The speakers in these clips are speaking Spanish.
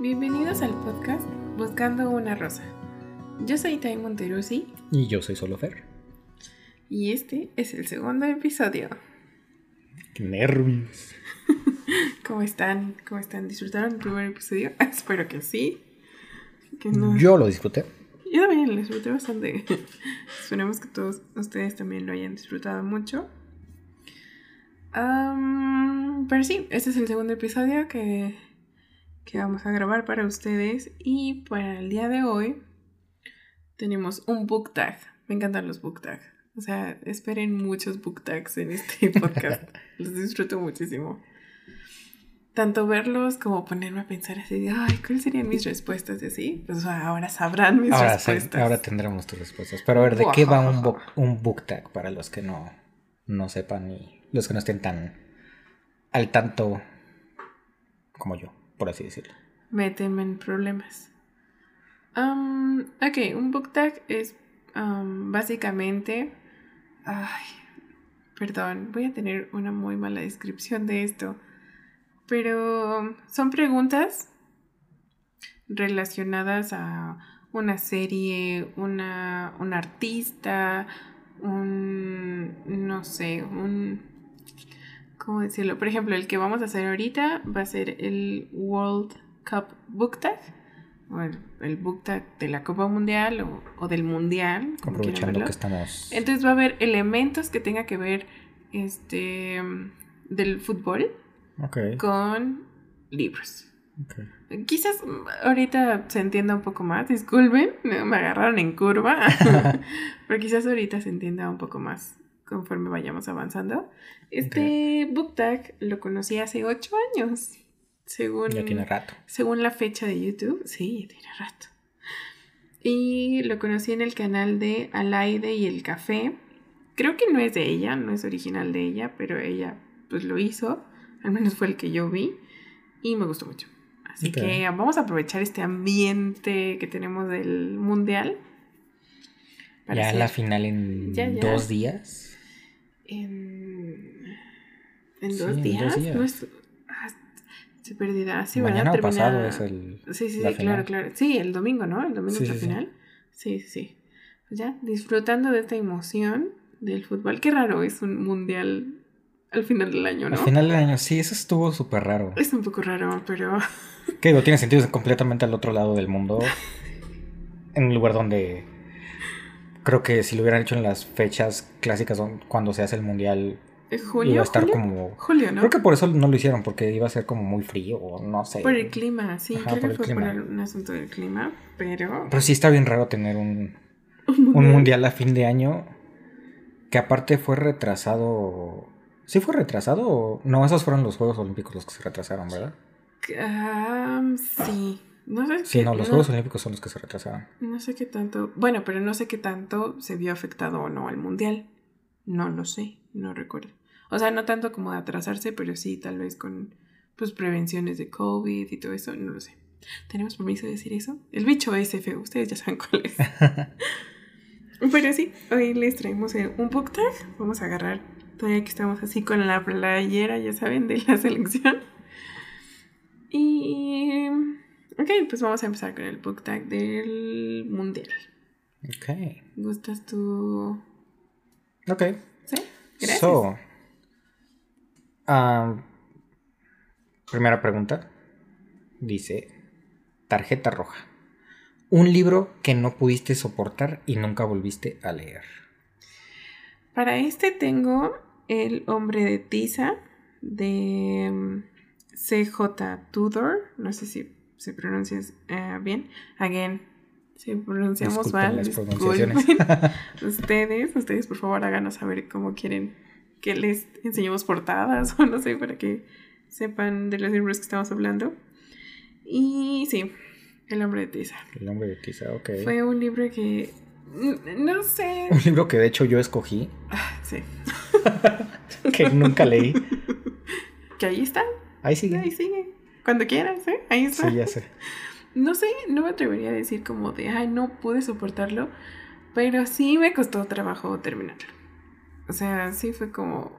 Bienvenidos al podcast Buscando una Rosa. Yo soy Tai Monteruzzi Y yo soy Solofer. y este es el segundo episodio. ¡Qué nervios! ¿Cómo están? ¿Cómo están? ¿Disfrutaron el primer episodio? Espero que sí. Que no. Yo lo disfruté. Yo también lo disfruté bastante. Esperemos que todos ustedes también lo hayan disfrutado mucho. Am, pero sí, este es el segundo episodio que, que vamos a grabar para ustedes. Y para el día de hoy tenemos un book tag. Me encantan los book tags. O sea, esperen muchos book tags en este podcast. los disfruto muchísimo. Tanto verlos como ponerme a pensar así de, ay, ¿cuáles serían mis respuestas? Y así, pues ahora sabrán mis Ahora, respuestas. ahora tendremos tus respuestas. Pero a ver, ¿de qué va un, book, un book tag para los que no, no sepan y los que no estén tan al tanto como yo, por así decirlo? Méteme en problemas. Am, ok, un book tag es am, básicamente. Ay, perdón, voy a tener una muy mala descripción de esto. Pero son preguntas relacionadas a una serie, una, un artista, un. no sé, un. ¿Cómo decirlo? Por ejemplo, el que vamos a hacer ahorita va a ser el World Cup Book Tag. O el, el book tag de la Copa Mundial o, o del Mundial. Aprovechando que estamos... Entonces va a haber elementos que tenga que ver este del fútbol con libros. ok. Quizás ahorita se entienda un poco más, disculpen, me agarraron en curva, pero quizás ahorita se entienda un poco más conforme vayamos avanzando. Este book tag lo conocí hace ocho años, según, Ya tiene rato. según la fecha de YouTube. Sí, ya tiene rato. Y lo conocí en el canal de Alaide y el Café. Creo que no es de ella, no es original de ella, pero ella pues lo hizo. Al menos fue el que yo vi. Y me gustó mucho. Así que vamos a aprovechar este ambiente que tenemos del mundial. Ya la final en Ya, ya. dos días. En, en Sí, dos en dos días. días. No es, ah, estoy perdida. Sí, ¿verdad? Mañana o Termina- pasado es el... Sí, sí, sí, claro, claro. Sí, el domingo, ¿no? El domingo Sí, es la sí. final. Sí, sí, sí. Pues ya, disfrutando de esta emoción del fútbol. Qué raro es un mundial al final del año, ¿no? Al final del año, sí, eso estuvo súper raro. Es un poco raro, pero Que digo, tiene sentido es completamente al otro lado del mundo. En un lugar donde creo que si lo hubieran hecho en las fechas clásicas cuando se hace el mundial, iba a estar julio? como. Julio, ¿no? Creo que por eso no lo hicieron, porque iba a ser como muy frío, o no sé. Por el clima, sí, Ajá, creo por que el fue clima. por un asunto del clima, pero... Pero sí está bien raro tener un, un mundial a fin de año que aparte fue retrasado. ¿Sí fue retrasado no? Esos fueron los Juegos Olímpicos los que se retrasaron, ¿verdad? Sí. No sé Sí, qué- no, los Juegos Olímpicos son los que se retrasaron. No sé qué tanto. Bueno, pero no sé qué tanto se vio afectado o no al mundial. No lo sé, no recuerdo. O sea, no tanto como de atrasarse, pero sí tal vez con pues prevenciones de COVID y todo eso, no lo sé. ¿Tenemos permiso de decir eso? El bicho es feo, ustedes ya saben cuál es. pero sí, hoy les traemos un book tag. Vamos a agarrar, todavía que estamos así con la playera, ya saben, de la selección. Y... Ok, pues vamos a empezar con el book tag del mundial. Ok. ¿Gustas tu...? Ok. ¿Sí? Gracias. So, um, primera pregunta. Dice, tarjeta roja. Un libro que no pudiste soportar y nunca volviste a leer. Para este tengo El hombre de tiza de mm, CJ Tudor. No sé si se pronuncia eh, bien. Again, si pronunciamos Disculpen mal, las pronunciaciones. ustedes, ustedes por favor háganos saber cómo quieren que les enseñemos portadas o no sé, para que sepan de los libros que estamos hablando. Y sí, El hombre de tiza. El hombre de tiza, ok. Fue un libro que... mm, No sé. Un libro que de hecho yo escogí, Ah, Sí. que nunca leí. Que ahí está. Ahí sigue. Ahí sigue. Cuando quieras, ¿eh? Ahí está. Sí, ya sé. No sé, no me atrevería a decir como de, ay, no pude soportarlo, pero sí me costó trabajo terminarlo. O sea, sí fue como,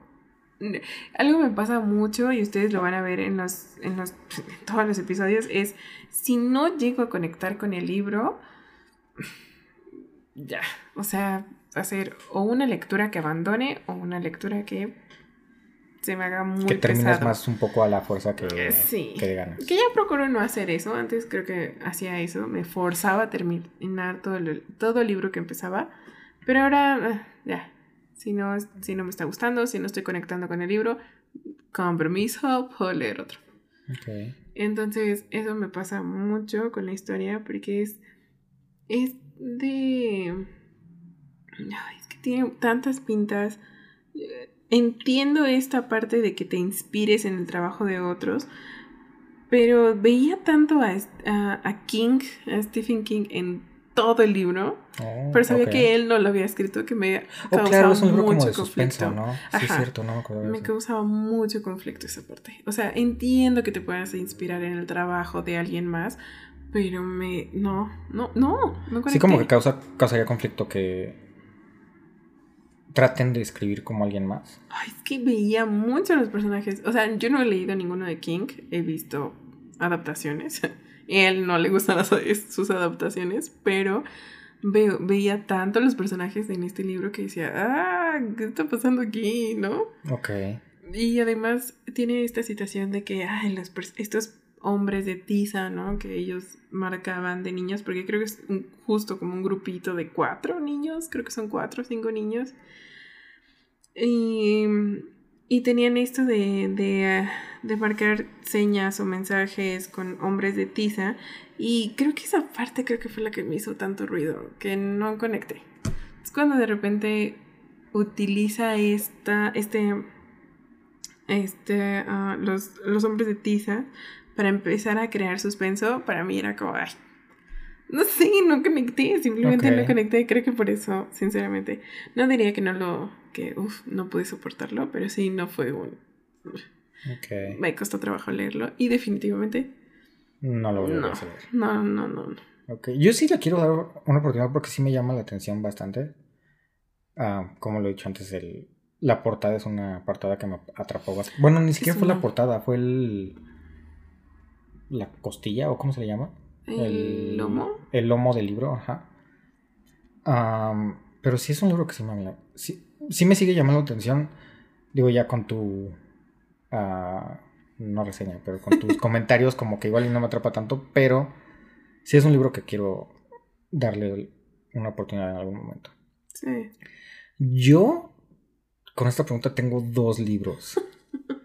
algo me pasa mucho y ustedes lo van a ver en los, en los en todos los episodios es si no llego a conectar con el libro, ya, o sea, hacer o una lectura que abandone o una lectura que se me haga muy Que termines más un poco a la fuerza que, sí. que ganas. Que ya procuro no hacer eso. Antes creo que hacía eso. Me forzaba a terminar todo el, todo el libro que empezaba. Pero ahora, eh, ya. Si no, si no me está gustando, si no estoy conectando con el libro, compromiso, puedo leer otro. Okay. Entonces, eso me pasa mucho con la historia porque es, es de... Ay, es que tiene tantas pintas entiendo esta parte de que te inspires en el trabajo de otros, pero veía tanto a, a, King, a Stephen King en todo el libro, oh, pero sabía que él no lo había escrito, que me oh, causaba mucho conflicto. ¿no? Sí, es cierto, no me Me causaba mucho conflicto esa parte. O sea, entiendo que te puedas inspirar en el trabajo de alguien más, pero me no, no, no, no Sí, como que causa causaría conflicto que traten de escribir como alguien más. Ay, es que veía mucho los personajes. O sea, yo no he leído ninguno de King, he visto adaptaciones. Él no le gustan sus adaptaciones, pero veo, veía tanto los personajes en este libro que decía, ah, ¿qué está pasando aquí? ¿No? Ok. Y además tiene esta situación de que, ay, los, estos hombres de tiza, ¿no? Que ellos marcaban de niños, porque creo que es justo como un grupito de cuatro niños, creo que son cuatro o cinco niños. Y, y tenían esto de, de, de, marcar señas o mensajes con hombres de tiza. Y creo que esa parte creo que fue la que me hizo tanto ruido, que no conecté. Es cuando de repente utiliza esta, este, este, uh, los, los hombres de tiza para empezar a crear suspenso, para mí era como, ay, no sé, no conecté, simplemente no conecté, creo que por eso, sinceramente, no diría que no lo, que, uff, no pude soportarlo, pero sí, no fue un... Okay. Me costó trabajo leerlo y definitivamente... No lo voy a hacer. No, no, no, no. Ok, yo sí le quiero dar una oportunidad porque sí me llama la atención bastante. Ah, como lo he dicho antes, el, la portada es una portada que me atrapó bastante. Bueno, ni siquiera fue la portada, fue el la costilla, o cómo se le llama. El, lomo. El lomo del libro, ajá. pero sí es un libro que sí me, sí, me sigue llamando la atención. Digo, ya con tu. Ah, no reseña, pero con tus comentarios, como que igual no me atrapa tanto. Pero sí es un libro que quiero darle una oportunidad en algún momento. Sí. Yo, con esta pregunta, tengo dos libros.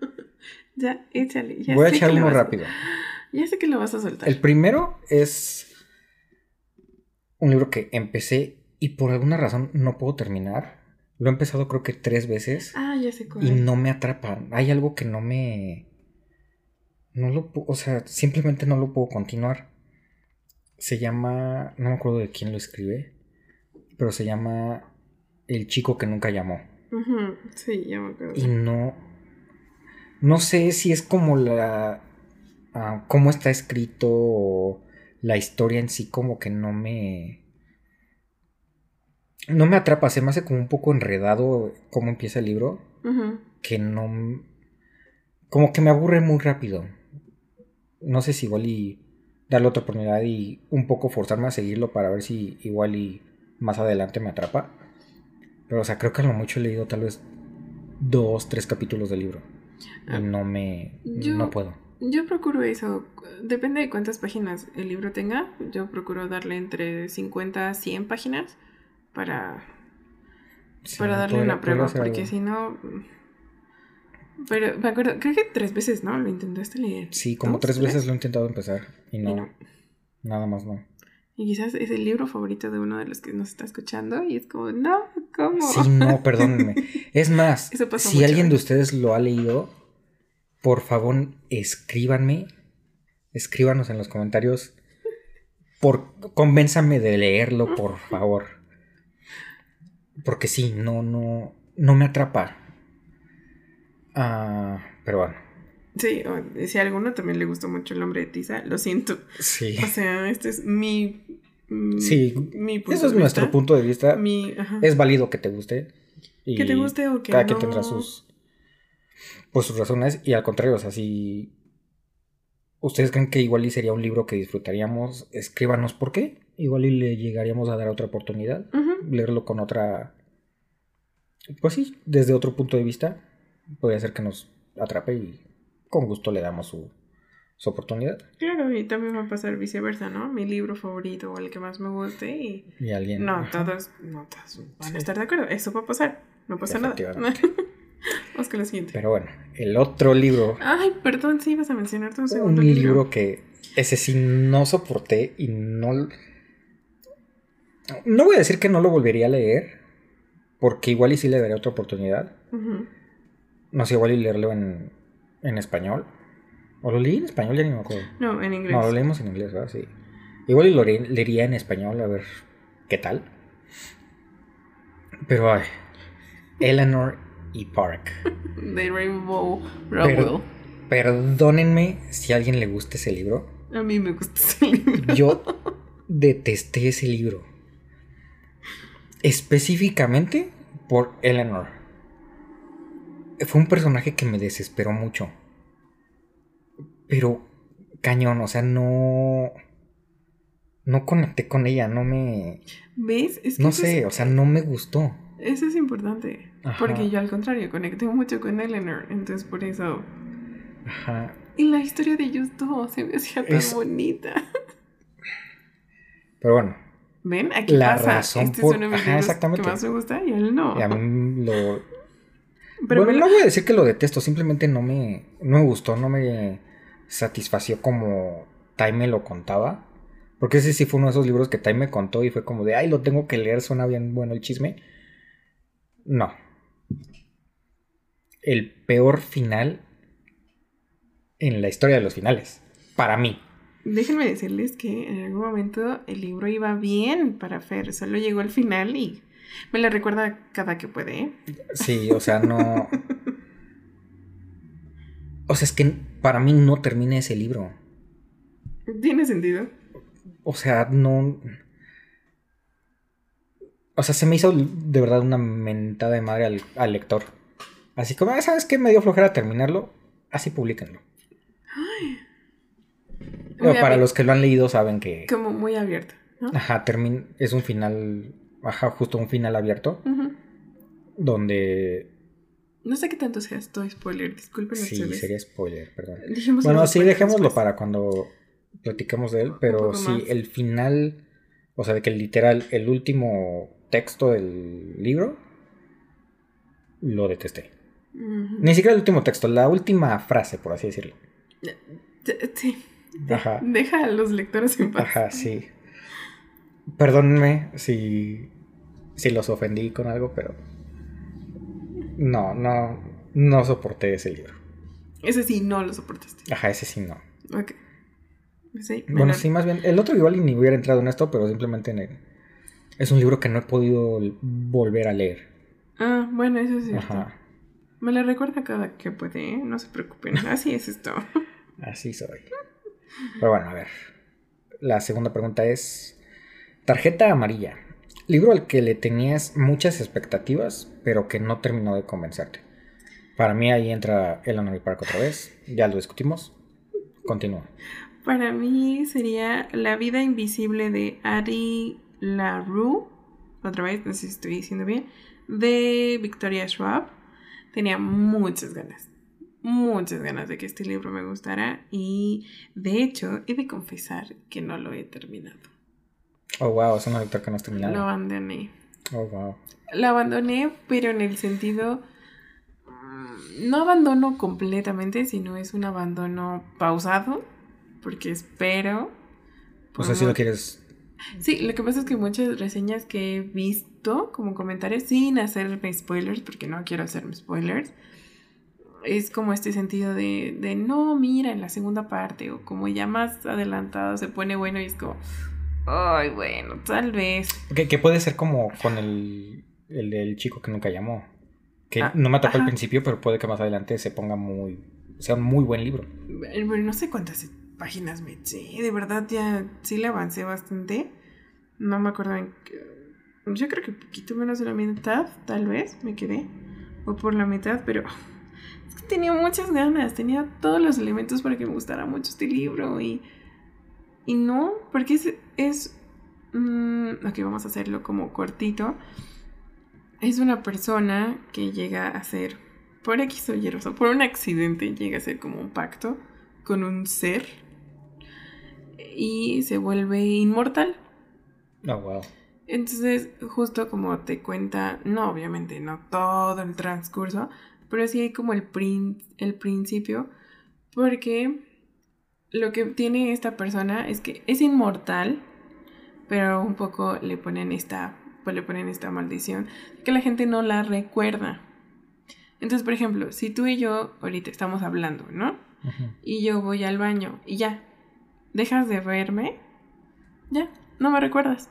ya, échale. Ya Voy a echar uno rápido. Ya sé que lo vas a soltar. El primero es un libro que empecé y por alguna razón no puedo terminar. Lo he empezado creo que tres veces. Ah, ya sé cuál. Y no me atrapa. Hay algo que no me... No lo puedo... O sea, simplemente no lo puedo continuar. Se llama... No me acuerdo de quién lo escribe. Pero se llama El chico que nunca llamó. Sí, ya me acuerdo. Y no... No sé si es como la cómo está escrito la historia en sí como que no me no me atrapa, se me hace como un poco enredado cómo empieza el libro, que no como que me aburre muy rápido. No sé si igual y darle otra oportunidad y un poco forzarme a seguirlo para ver si igual y más adelante me atrapa. Pero o sea, creo que a lo mucho he leído tal vez dos, tres capítulos del libro. Y ah. no me no puedo. Yo procuro eso. Depende de cuántas páginas el libro tenga. Yo procuro darle entre 50 a 100 páginas para, para darle una prueba. Porque si no. Pero me acuerdo, creo que tres veces, ¿no? Lo intentaste leer. Sí, como tres, veces lo he intentado empezar. Y no, Nada más no. Y quizás es el libro favorito de uno de los que nos está escuchando. Y es como, no, ¿cómo? Sí, no, perdónenme. Es más, si alguien de ustedes lo ha leído por favor escríbanme, escríbanos en los comentarios, por, convénzame de leerlo, por favor. Porque sí, no, no, no me atrapa. Ah, pero bueno. Sí, si a alguno también le gustó mucho el nombre de Tiza, lo siento. Sí. O sea, este es mi. sí, mi punto eso es nuestro punto de vista. es válido que te guste. que te guste o que cada no. quien tendrá sus pues sus razones y al contrario, o sea, si ustedes creen que igual y sería un libro que disfrutaríamos, escríbanos por qué. Igual y le llegaríamos a dar otra oportunidad, leerlo con otra, pues sí, desde otro punto de vista, podría ser que nos atrape y con gusto le damos su, su oportunidad. Claro, y también va a pasar viceversa, ¿no? Mi libro favorito o el que más me guste y... Y alguien... No, todos, no todos van a estar de acuerdo. Eso va a pasar. No pasa nada. Vamos con lo siguiente. Pero bueno, el otro libro... Ay, perdón, sí, vas a mencionar tu segundo un libro. que ese sí no soporté y no... No voy a decir que no lo volvería a leer, porque igual y sí le daría otra oportunidad. No sé, igual y leerlo en, en español. ¿O lo leí en español? Ya ni me acuerdo. No, en inglés. No, lo leímos en inglés, ¿verdad? Sí. Igual lo leería en español, a ver qué tal. Pero, ay. Eleanor y Park. De Rainbow Rowell. perdónenme si a alguien le gusta ese libro. A mí me gusta ese libro. Yo detesté ese libro. Específicamente por Eleanor. Fue un personaje que me desesperó mucho. Pero cañón, o sea, no. No conecté con ella, no me. ¿Ves? Es que no sé, o sea, no me gustó. Eso es importante. Porque yo al contrario, conecté mucho con Eleanor. Entonces por eso. Ajá. Y la historia de ellos dos se me hacía tan bonita. Pero bueno. ¿Ven? Aquí la pasa. Razón este por... es uno de mis exactamente. que más me gusta y él no. Y a mí lo. Pero bueno, no voy a decir que lo detesto, simplemente no me, no me gustó, no me satisfació como Time lo contaba. Porque ese sí fue uno de esos libros que Time me contó y fue como de, ay, lo tengo que leer, suena bien bueno el chisme. No. El peor final en la historia de los finales. Para mí. Déjenme decirles que en algún momento el libro iba bien para Fer. Solo llegó al final y me lo recuerda cada que puede. ¿eh? Sí, o sea, no. O sea, es que para mí no termina ese libro. ¿Tiene sentido? O sea, no. O sea, se me hizo de verdad una mentada de madre al, lector. Así como, ah, ¿sabes qué? Me dio flojera terminarlo. Así publiquenlo. Ay. para los que lo han leído saben que. Como muy abierto, ¿no? Ajá, es un final. Ajá, justo un final abierto. Donde no sé qué tanto sea esto spoiler, disculpen. Sí, sería spoiler, perdón. bueno, sí, dejémoslo para cuando platiquemos de él, pero sí, el final, o sea, de que literal, el último texto del libro, lo detesté. Ni siquiera el último texto, la última frase, por así decirlo. Sí. Ajá. Deja a los lectores en paz. Ajá, sí. Perdónenme si, si los ofendí con algo, pero no, no, no soporté ese libro. Ese sí no lo soportaste. Ajá, ese sí no. Ok. Sí, bueno, sí, más bien. El otro igual ni hubiera entrado en esto, pero simplemente en el, es un libro que no he podido volver a leer. Ah, bueno, eso sí. Ajá. Me lo recuerda cada que puede, ¿eh? no se preocupen. Así es esto. Así soy. Pero bueno, a ver. La segunda pregunta es: Tarjeta amarilla. Libro al que le tenías muchas expectativas, pero que no terminó de convencerte. Para mí ahí entra Eleanor Park otra vez. Ya lo discutimos. Continúa. Para mí sería La vida invisible de Ari LaRue. Otra vez, no sé si estoy diciendo bien. De Victoria Schwab. Tenía muchas ganas. Muchas ganas de que este libro me gustara. Y de hecho, he de confesar que no lo he terminado. Oh, wow, es una lectura que no has terminado. Lo abandoné. Oh, wow. Lo abandoné, pero en el sentido. Mm, no abandono completamente, sino es un abandono pausado. Porque espero. O sea, si lo quieres. Sí, lo que pasa es que muchas reseñas que he visto como comentarios, sin hacerme spoilers, porque no quiero hacerme spoilers, es como este sentido de, de no, mira, en la segunda parte, o como ya más adelantado se pone bueno y es como, Ay, bueno, tal vez. Que, puede ser como con el, el chico que nunca llamó. Que ah, no me tocó al principio, pero puede que más adelante se ponga muy. sea un muy buen libro. No sé cuántas páginas me eché. De verdad, ya sí le avancé bastante. No me acuerdo en Yo creo que un poquito menos de la mitad, tal vez, me quedé. O por la mitad, pero Es que tenía muchas ganas, tenía todos los elementos para que me gustara mucho este libro y, y no, porque es, es mm, ok, vamos a hacerlo como cortito. Es una persona que llega a ser, por X o o por un accidente, llega a ser como un pacto con un ser y se vuelve inmortal. Oh, wow. Entonces, justo como te cuenta, no, obviamente, no todo el transcurso, pero sí hay como el, el principio, porque lo que tiene esta persona es que es inmortal, pero un poco le ponen esta, pues le ponen esta maldición, que la gente no la recuerda. Entonces, por ejemplo, si tú y yo ahorita estamos hablando, ¿no? Y yo voy al baño y ya, dejas de verme, ya, no me recuerdas.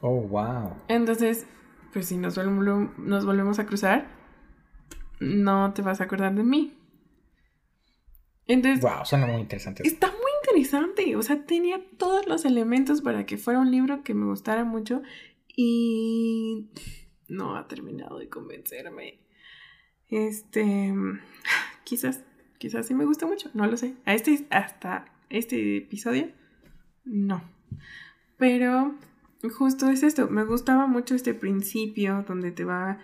Oh, wow. Entonces, pues si nos, nos volvemos a cruzar, no te vas a acordar de mí. Entonces, wow, suena muy interesante. Está muy interesante. O sea, tenía todos los elementos para que fuera un libro que me gustara mucho y no ha terminado de convencerme. Este, quizás, quizás sí me gusta mucho, no lo sé. A este, hasta este episodio, no. Pero justo es esto, me gustaba mucho este principio donde te va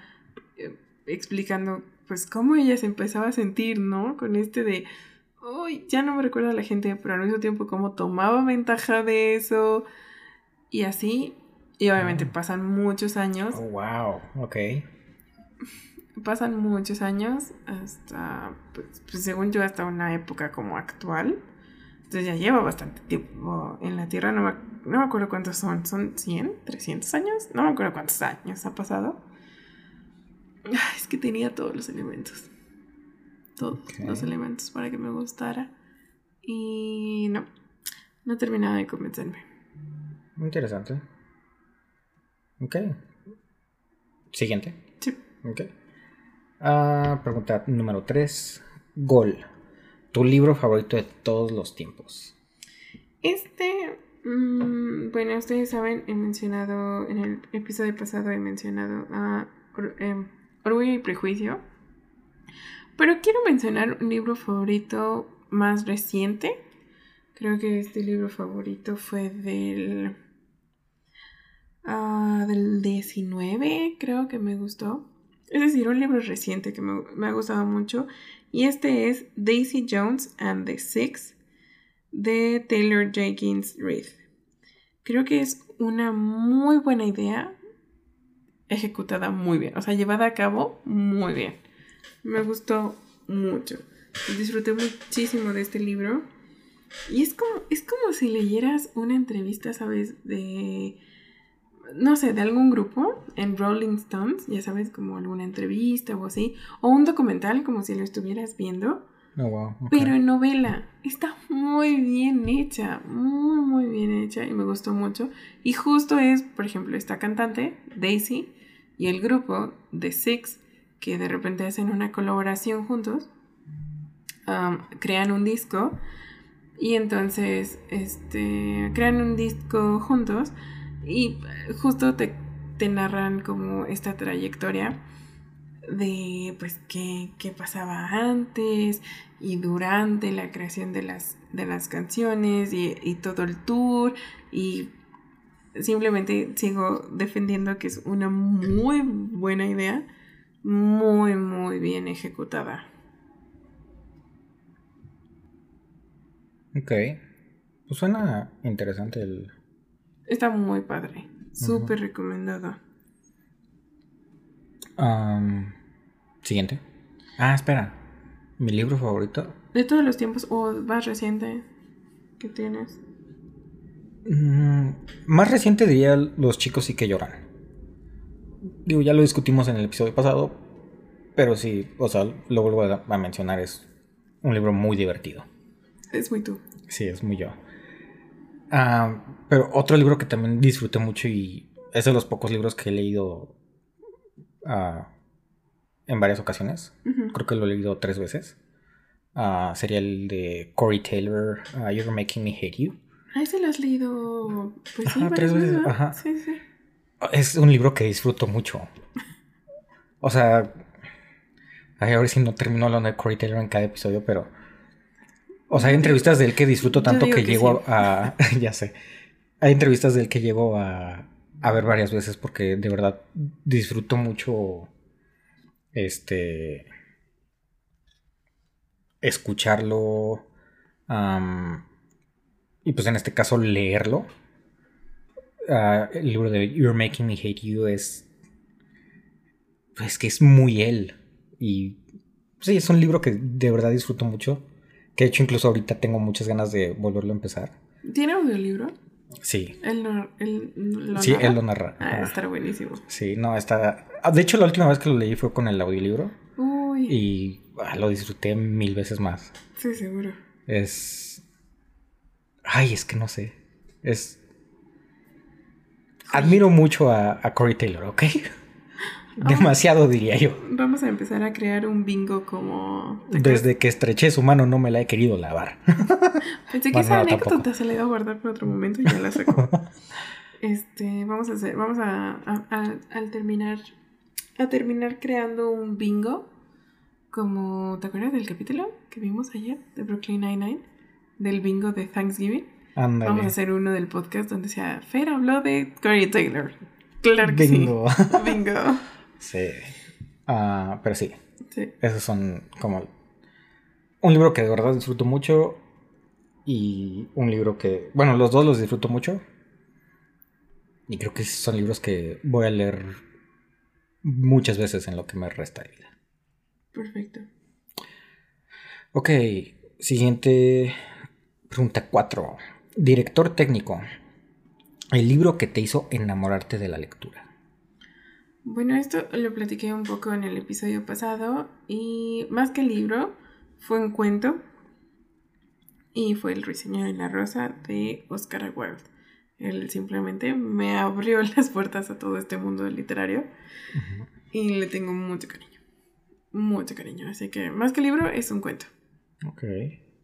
eh, explicando pues cómo ella se empezaba a sentir, ¿no? Con este de, uy, ya no me recuerda a la gente, pero al mismo tiempo cómo tomaba ventaja de eso y así. Y obviamente mm. pasan muchos años. Oh, wow, ok. Pasan muchos años hasta, pues, pues según yo, hasta una época como actual. Entonces ya lleva bastante tiempo en la Tierra, no me, no me acuerdo cuántos son, ¿son 100? ¿300 años? No me acuerdo cuántos años ha pasado. Es que tenía todos los elementos. Todos los elementos para que me gustara. Y no, no terminaba de convencerme. Interesante. Ok. Siguiente. Sí. Ok. Ah, pregunta número 3. Gol. ¿Tu libro favorito de todos los tiempos? Este, mm, bueno, ustedes saben, he mencionado, en el episodio pasado he mencionado a em, Orgullo y Prejuicio. Pero quiero mencionar un libro favorito más reciente. Creo que este libro favorito fue del... Uh, del 19, creo que me gustó. Es decir, un libro reciente que me, me ha gustado mucho y este es Daisy Jones and the Six de Taylor Jenkins Reid. Creo que es una muy buena idea ejecutada muy bien, o sea, llevada a cabo muy bien. Me gustó mucho. Disfruté muchísimo de este libro. Y es como, es como si leyeras una entrevista, ¿sabes? De no sé, de algún grupo en Rolling Stones, ya sabes, como alguna entrevista o así, o un documental como si lo estuvieras viendo. Oh, pero en novela. Está muy bien hecha, muy, muy bien hecha y me gustó mucho. Y justo es, por ejemplo, esta cantante, Daisy, y el grupo The Six, que de repente hacen una colaboración juntos, um, crean un disco y entonces este, crean un disco juntos y justo te, narran como esta trayectoria de pues qué, pasaba antes y durante la creación de las, de las canciones y, y, todo el tour y simplemente sigo defendiendo que es una muy buena idea, muy muy bien ejecutada. Ok, pues suena interesante el, Está muy padre. Súper recomendado. Siguiente. Ah, espera. Mi libro favorito. De todos los tiempos o más reciente que tienes. Mm, más reciente diría Los chicos sí que lloran. Digo, ya lo discutimos en el episodio pasado. Pero sí, o sea, lo vuelvo a mencionar. Es un libro muy divertido. Es muy tú. Sí, es muy yo. Ah, pero otro libro que también disfruté mucho y es de los pocos libros que he leído ah, en varias ocasiones. Creo que lo he leído tres veces. Ah, sería el de Corey Taylor, You're Making Me Hate You. Ah, ese lo has leído pues, sí, tres veces. Ajá. Sí, sí. Es un libro que disfruto mucho. O sea, Ay, a ver si no termino hablando de Corey Taylor en cada episodio, pero. O sea, hay entrevistas de él que disfruto tanto que, llego a. ya sé. Hay entrevistas de él que llego a, a ver varias veces porque de verdad disfruto mucho. Este. Escucharlo. y pues en este caso leerlo. Ah, el libro de You're Making Me Hate You es. Pues que es muy él. Y sí, es un libro que de verdad disfruto mucho. Que de hecho incluso ahorita tengo muchas ganas de volverlo a empezar. ¿Tiene audiolibro? Sí. Él, no, él lo sí, él lo narra. Ah, está buenísimo. Sí, no, está... Ah, de hecho, la última vez que lo leí fue con el audiolibro. Uy. Y ah, lo disfruté mil veces más. Sí, seguro. Es... Ay, es que no sé. Es... Admiro mucho a, a Corey Taylor, ¿ok? Demasiado, diría yo. Vamos a empezar a crear un bingo como... Desde que estreché su mano no me la he querido lavar. Pensé que esa anécdota se la iba a guardar por otro momento y ya la sacó. este, vamos a hacer, vamos a, al terminar, a terminar creando un bingo como, ¿te acuerdas del capítulo que vimos ayer de Brooklyn Nine-Nine? Del bingo de Thanksgiving. Vamos a hacer uno del podcast donde sea Fer habló de Corey Taylor. Claro que bingo. sí. Bingo. Sí. Ah, pero sí. Sí. Esos son como. Un libro que de verdad disfruto mucho. Y un libro que. Bueno, los dos los disfruto mucho. Y creo que son libros que voy a leer muchas veces en lo que me resta de vida. Perfecto. Ok, siguiente pregunta 4. Director técnico. El libro que te hizo enamorarte de la lectura. Bueno, esto lo platiqué un poco en el episodio pasado y más que libro, fue un cuento y fue El Ruiseñor de la Rosa de Oscar Wilde. Él simplemente me abrió las puertas a todo este mundo literario y le tengo mucho cariño, mucho cariño. Así que más que libro es un cuento. Ok.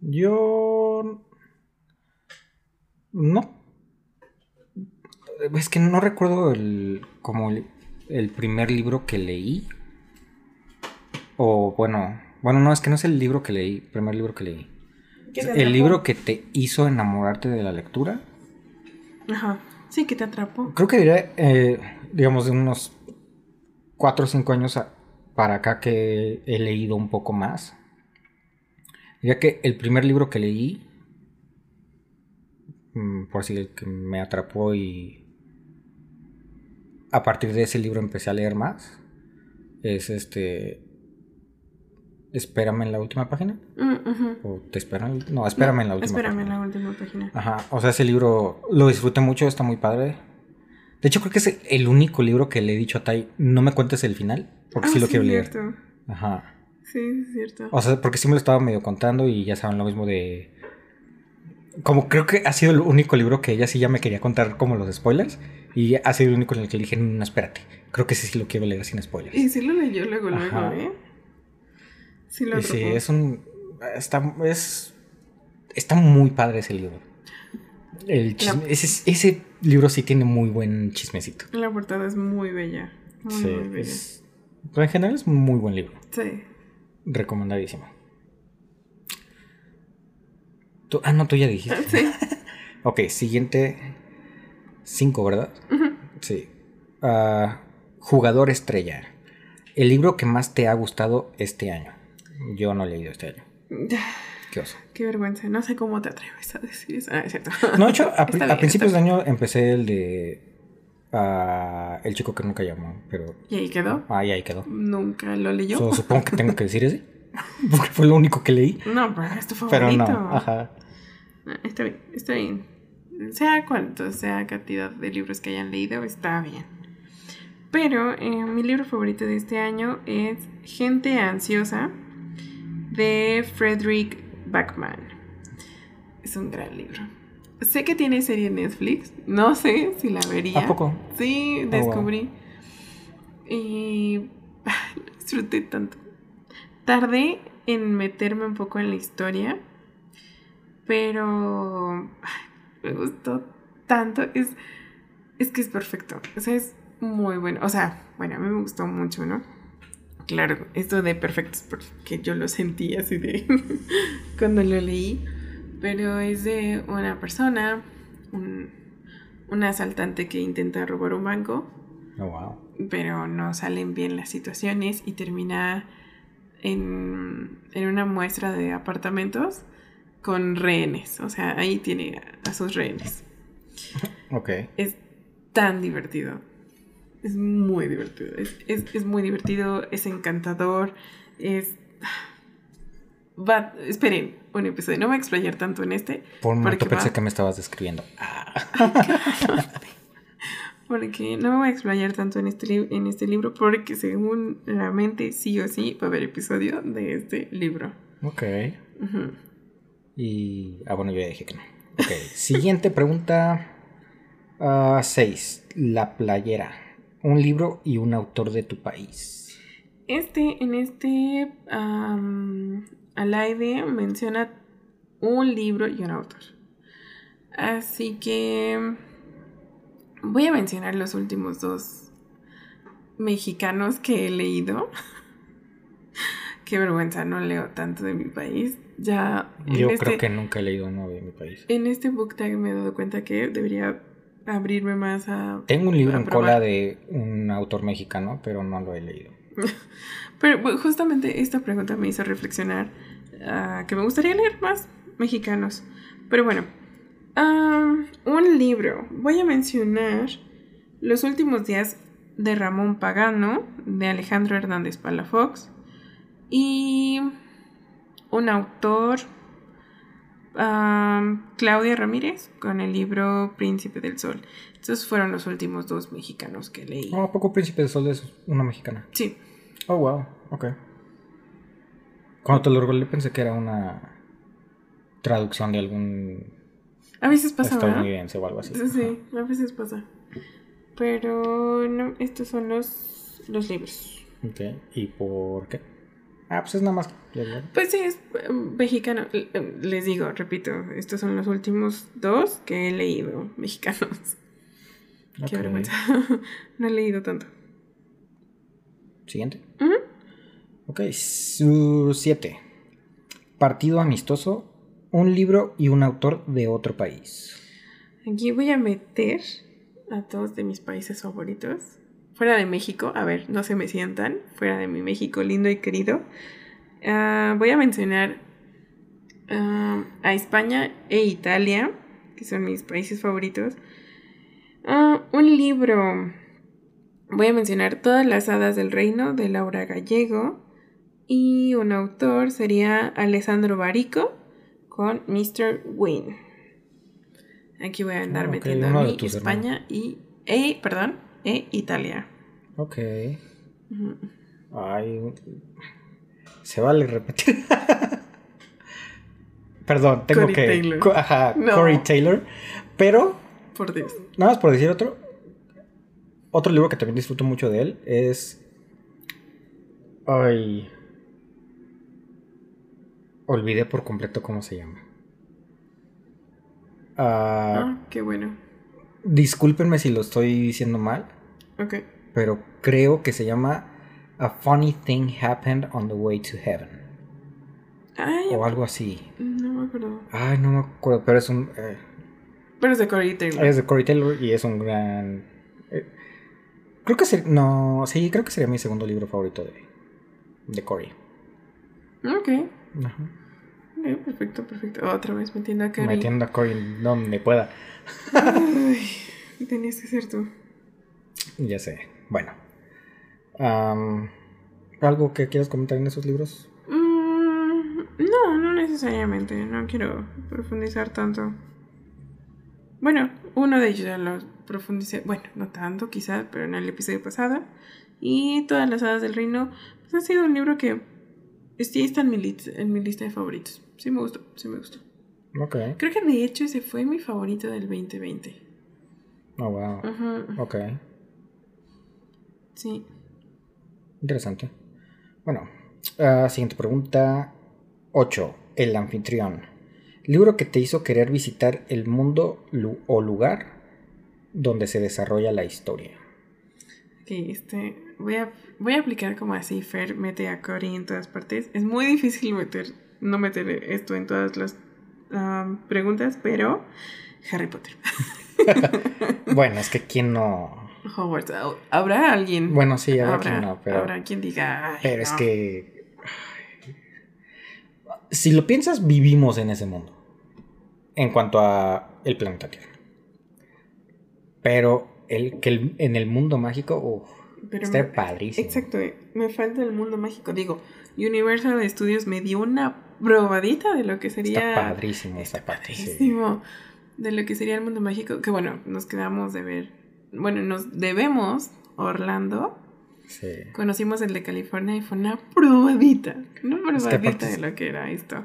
Yo... No. Es que no recuerdo el... como el el primer libro que leí. O bueno, bueno, no, es que no es el libro que leí, el primer libro que leí. El libro que te hizo enamorarte de la lectura. Ajá, sí, que te atrapó. Creo que diré, eh, digamos, de unos 4 o 5 años para acá que he leído un poco más. Ya que el primer libro que leí, mm, por así que me atrapó y a partir de ese libro empecé a leer más. Es este. Espérame en la última página. Mm, ¿O te esperan? No, espérame en la última espérame en la última página. Ajá. O sea, ese libro lo disfruté mucho, está muy padre. De hecho, creo que es el único libro que le he dicho a Tai, no me cuentes el final, porque sí lo ah, quiero leer. Ajá. Sí, es cierto. O sea, porque sí me lo estaba medio contando y ya saben lo mismo de como creo que ha sido el único libro que ella sí ya me quería contar como los spoilers. Y ha sido el único en el que le dije, no, espérate. Creo que sí, sí lo quiero leer sin spoilers. Y sí lo leyó luego, luego, ¿eh? Sí lo Sí, es un... Está, es, está muy padre ese libro. El ese, libro sí tiene muy buen chismecito. La portada es muy bella. Muy, muy bella. pero en general es un muy buen libro. Sí. Recomendadísimo ah, no, tú ya dijiste. Sí. ok, siguiente. Cinco, ¿verdad? Sí. Ah, jugador estrella. El libro que más te ha gustado este año. Yo no he leído este año. Qué oso. Qué vergüenza. No sé cómo te atreves a decir eso. Ah, es cierto. No, de hecho, a, principios de año empecé el de. Uh, el chico que nunca llamó, pero... ¿Y ahí quedó? Ah, y ahí quedó. Nunca lo leyó. supongo que tengo que decir ese. Porque fue lo único que leí. No, pero es tu favorito. Pero no, ajá. Ah, está bien, está bien. Sea cuánto sea cantidad de libros que hayan leído, está bien. Pero eh, mi libro favorito de este año es Gente Ansiosa de Frederick Backman. Es un gran libro. Sé que tiene serie en Netflix. No sé si la vería. ¿A poco? Sí, oh, descubrí. Y disfruté tanto. Tardé en meterme un poco en la historia pero me gustó tanto. Es, es que es perfecto. O sea, es muy bueno. O sea, bueno, a mí me gustó mucho, ¿no? claro, esto de perfectos, porque yo lo sentí así de cuando lo leí, pero es de una persona, un, un asaltante que intenta robar un banco. Oh, wow. Pero no salen bien las situaciones y termina en, en una muestra de apartamentos con rehenes. O sea, ahí tiene a sus rehenes. Ok. Es tan divertido. Es muy divertido. Es, es, es muy divertido, es encantador, es... Va, esperen, un episodio. No voy a explayar tanto en este. Por un momento pensé que me estabas describiendo. porque no me voy a explayar tanto en este, en este libro, porque según la mente, sí o sí, va a haber episodio de este libro. Ok. Y. Ah, bueno, yo ya dije que no. Ok. Siguiente pregunta. 6. la playera. Un libro y un autor de tu país. Este, en este. Alaide menciona un libro y un autor. Así que voy a mencionar los últimos dos mexicanos que he leído. Qué vergüenza, no leo tanto de mi país. Ya. Yo creo este que nunca he leído uno de mi país. En este book tag me he dado cuenta que debería abrirme más a. Tengo un libro en cola de un autor mexicano, pero no lo he leído. Pero justamente esta pregunta me hizo reflexionar uh, que me gustaría leer más mexicanos. Pero bueno, um, un libro. Voy a mencionar Los últimos días de Ramón Pagano, de Alejandro Hernández Palafox. Y un autor, um, Claudia Ramírez, con el libro Príncipe del Sol. Estos fueron los últimos dos mexicanos que leí. ¿A poco Príncipe del Sol es una mexicana? Sí. Oh, wow, ok. Cuando te lo regalé pensé que era una traducción de algún a veces pasa, estadounidense o algo así. Sí, sí, a veces pasa. Pero no, estos son los, los libros. Ok, ¿y por qué? Ah, pues es nada más. Pues sí, es em, mexicano. Em, les digo, repito, estos son los últimos dos que he leído mexicanos. Qué vergüenza. no he leído tanto. Siguiente. Ok, su 7. Partido amistoso, un libro y un autor de otro país. Aquí voy a meter a todos de mis países favoritos. Fuera de México, a ver, no se me sientan. Fuera de mi México lindo y querido. Ah, voy a mencionar ah, a España e Italia, que son mis países favoritos. Ah, un libro. Voy a mencionar Todas las hadas del reino de Laura Gallego. Y un autor sería Alessandro Barico con Mr. Wayne. Aquí voy a andar metiendo a mí, España y. E, perdón, e Italia. Ok. Ay. Se vale repetir. perdón, tengo que. Taylor. Ajá, Corey Taylor. Pero. Por Dios. Nada más por decir otro. Otro libro que también disfruto mucho de él es. Ay. Olvidé por completo cómo se llama. ah, ah qué bueno. Discúlpenme si lo estoy diciendo mal. Ok. Pero creo que se llama A Funny Thing Happened on the Way to Heaven. Ay, o algo así. No me acuerdo. Ay, no me acuerdo, pero es un... Eh, pero es de Corey Taylor. Es de Corey Taylor y es un gran... Eh, creo que sería... No, sí, creo que sería mi segundo libro favorito de, de Corey. Ok. Ajá. perfecto, perfecto. Otra vez metiendo a Corey. Metiendo a Corey donde pueda. Ay, tenías que ser tú. Ya sé. Bueno. ¿Algo que quieras comentar en esos libros? Mm, no, no necesariamente. No quiero profundizar tanto. Bueno, uno de ellos ya lo profundicé. Bueno, no tanto quizás, pero en el episodio pasado. Y Todas las hadas del reino. Pues ha sido un libro que Sí, está en mi, en mi lista de favoritos. Sí me gustó, sí me gustó. Ok. Creo que de hecho ese fue mi favorito del 2020. Oh, wow. Ok. Sí. Interesante. Bueno, uh, siguiente pregunta. 8. El anfitrión. Libro que te hizo querer visitar el mundo o lugar donde se desarrolla la historia. Ok, este voy a, voy a aplicar como así, Fer mete a Cory en todas partes. Es muy difícil meter, no meter esto en todas las preguntas, pero Harry Potter. bueno, es que quién no... Hogwarts, habrá alguien. Bueno, sí, habrá, quien no, pero... Habrá quien diga... pero es que... Si lo piensas, vivimos en ese mundo. En cuanto a el planeta Tierra. Pero el, que en el mundo mágico, está padrísimo. Exacto, me falta el mundo mágico. Digo, Universal Studios me dio una probadita de lo que sería. Está padrísimo, está, padrísimo. De lo que sería el mundo mágico. Que bueno, nos quedamos de ver. Bueno, nos debemos Orlando. Sí. Conocimos el de California y fue una probadita. Una probadita de lo que era esto.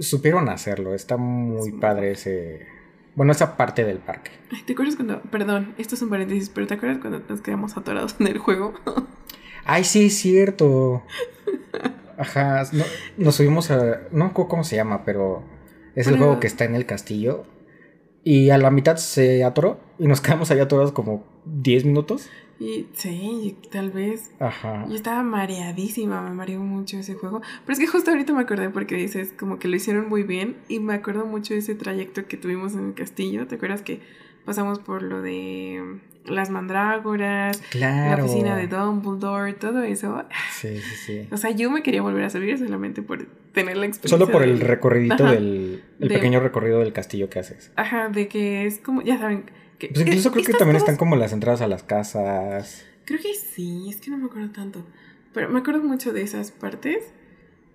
Supieron hacerlo, está muy padre ese bueno, esa parte del parque. ¿Te acuerdas cuando, perdón, esto es un paréntesis, pero ¿te acuerdas cuando nos quedamos atorados en el juego? Ay, sí, es cierto. Ajá, nos subimos a... No cómo se llama, pero es el juego que está en el castillo. Y a la mitad se atoró y nos quedamos ahí atorados como 10 minutos. Y sí, tal vez. Ajá. Yo estaba mareadísima, me mareó mucho ese juego. Pero es que justo ahorita me acordé porque dices como que lo hicieron muy bien y me acuerdo mucho de ese trayecto que tuvimos en el castillo. ¿Te acuerdas que pasamos por lo de las mandrágoras, la oficina de Dumbledore, todo eso? Sí, sí, sí. O sea, yo me quería volver a subir solamente por tener la experiencia. Solo por el recorridito del el pequeño recorrido del castillo que haces. Ajá, de que es como, ya saben pues incluso creo que también están como las entradas a las casas. Creo que sí, es que no me acuerdo tanto. Pero me acuerdo mucho de esas partes.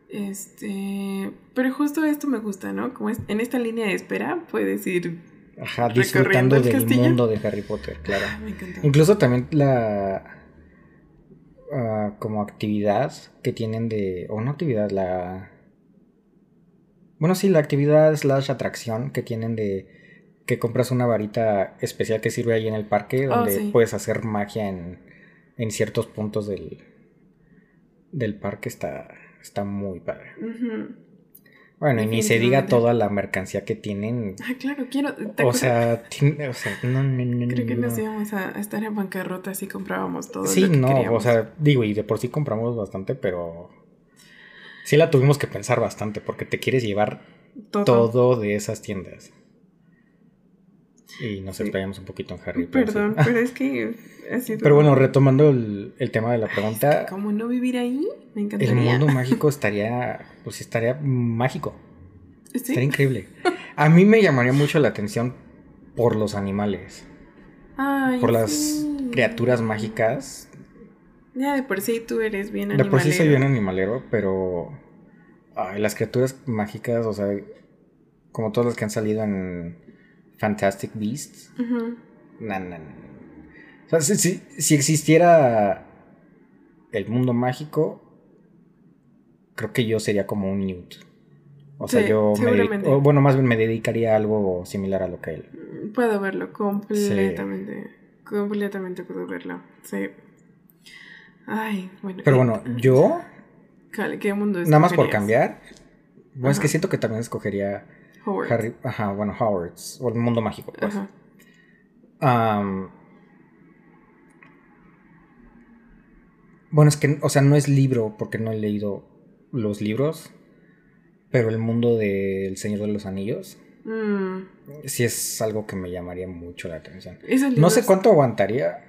Este, pero justo esto me gusta, ¿no? Como es, en esta línea de espera puedes ir Ajá, disfrutando del mundo de Harry Potter, claro. Ah, me Incluso también la ah, como actividad que tienen de o no actividad, la bueno, sí, la actividad slash atracción que tienen de que compras una varita especial que sirve ahí en el parque, oh, donde puedes hacer magia en, en, ciertos puntos del, del parque, está, está muy padre. Bueno, y ni se diga toda la mercancía que tienen. Ah, claro, quiero. O sea, o sea, no, no, no, Creo que nos íbamos a, estar en bancarrota si comprábamos todo. Sí, no, o sea, digo, y de por sí compramos bastante, pero sí la tuvimos que pensar bastante porque te quieres llevar todo de esas tiendas. Y nos explayamos un poquito en Harry. Perdón, pero es que... Pero bueno, retomando el, tema de la pregunta... ¿Cómo no vivir ahí? Me encantaría. El mundo mágico estaría... Pues estaría mágico. Estaría increíble. A mí me llamaría mucho la atención por los animales. Ay, por las criaturas mágicas. Ya de por sí tú eres bien animalero. De por sí soy bien animalero, pero... Ay, las criaturas mágicas, o sea... Como todas las que han salido en Fantastic Beasts. O sea, si, existiera el mundo mágico, creo que yo sería como un Newt. O sea, yo me bueno, más bien me dedicaría a algo similar a lo que él. Puedo verlo completamente. Completamente puedo verlo. Sí. Ay, bueno. Pero bueno, yo. ¿Qué mundo Nada más por cambiar. Bueno, es que siento que también escogería Harry, ajá, bueno, Howard's, o el mundo mágico, pues. bueno, es que, o sea, no es libro porque no he leído los libros, pero el mundo del Señor de los Anillos mm. sí es algo que me llamaría mucho la atención. No sé cuánto aguantaría,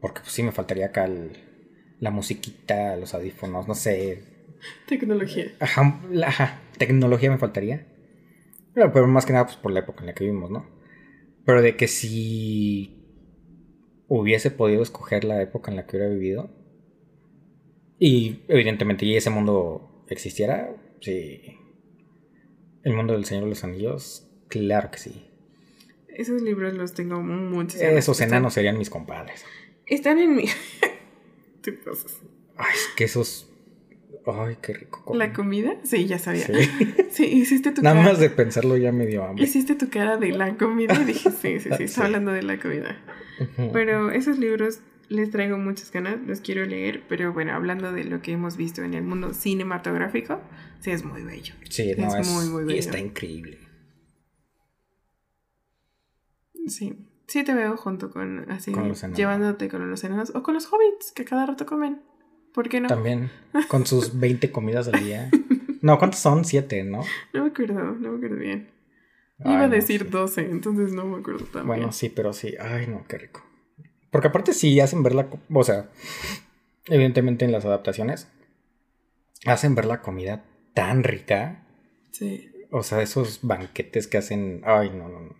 porque pues, sí me faltaría acá la musiquita, los audífonos, no sé. Tecnología. Ajá, ajá, tecnología me faltaría. Pero, más que nada pues, por la época en la que vivimos, ¿no? Pero de que si hubiese podido escoger la época en la que hubiera vivido y evidentemente y ese mundo existiera, sí. El mundo del Señor de los Anillos, claro que sí. Esos libros los tengo muchos. Esos enanos serían mis compadres. Están en mi... Ay, es que esos Ay, qué rico. ¿La comida? Sí, ya sabía. Sí, hiciste tu Nada más de pensarlo ya me dio hambre. Hiciste tu cara de la comida y dije, sí, sí, sí, está hablando de la comida. Pero esos libros les traigo muchas ganas, los quiero leer, pero bueno, hablando de lo que hemos visto en el mundo cinematográfico, sí es muy bello. Sí, es, muy, muy bello. Y está increíble. Sí, Sí te veo junto con, así, llevándote con los enanos o con los hobbits que cada rato comen. ¿Por qué no? También, con sus 20 comidas al día. No, ¿cuántos son? Siete, ¿no? No me acuerdo, no me acuerdo bien. Iba a decir 12, entonces no me acuerdo tan Bueno, sí, pero sí. Ay, no, qué rico. Porque aparte sí hacen ver la... O sea, evidentemente en las adaptaciones hacen ver la comida tan rica. Sí. O sea, esos banquetes que hacen... Ay, no, no, no.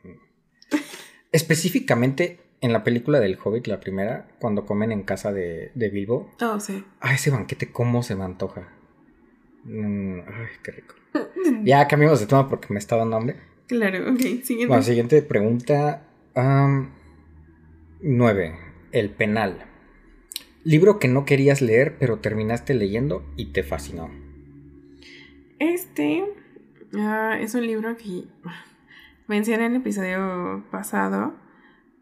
Específicamente en la película del Hobbit, la primera, cuando comen en casa de, de Bilbo. Oh, sí. Ah, ese banquete, ¿cómo se me antoja? Mm, ay, qué rico. ya cambiamos de tema porque me está dando hambre. Claro, ok. Siguiente. Bueno, siguiente pregunta. 9. el penal. Libro que no querías leer, pero terminaste leyendo y te fascinó. Este ah, es un libro que mencioné en el episodio pasado,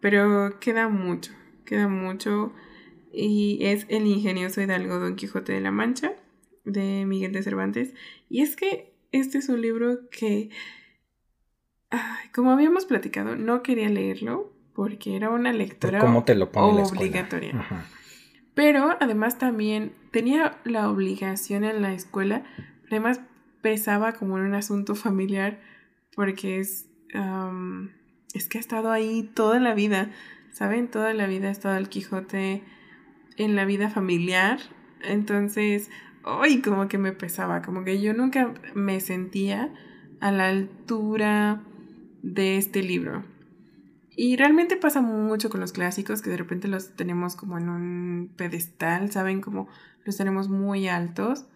pero queda mucho, queda mucho. Y es El ingenioso Hidalgo Don Quijote de la Mancha, de Miguel de Cervantes. Y es que este es un libro que, como habíamos platicado, no quería leerlo porque era una lectura ¿Cómo te lo obligatoria. Pero además también tenía la obligación en la escuela, además pesaba como en un asunto familiar porque es, es que ha estado ahí toda la vida, ¿saben? Toda la vida ha estado el Quijote en la vida familiar, entonces, ay, como que me pesaba, como que yo nunca me sentía a la altura de este libro. Y realmente pasa mucho con los clásicos, que de repente los tenemos como en un pedestal, ¿saben? Como los tenemos muy altos.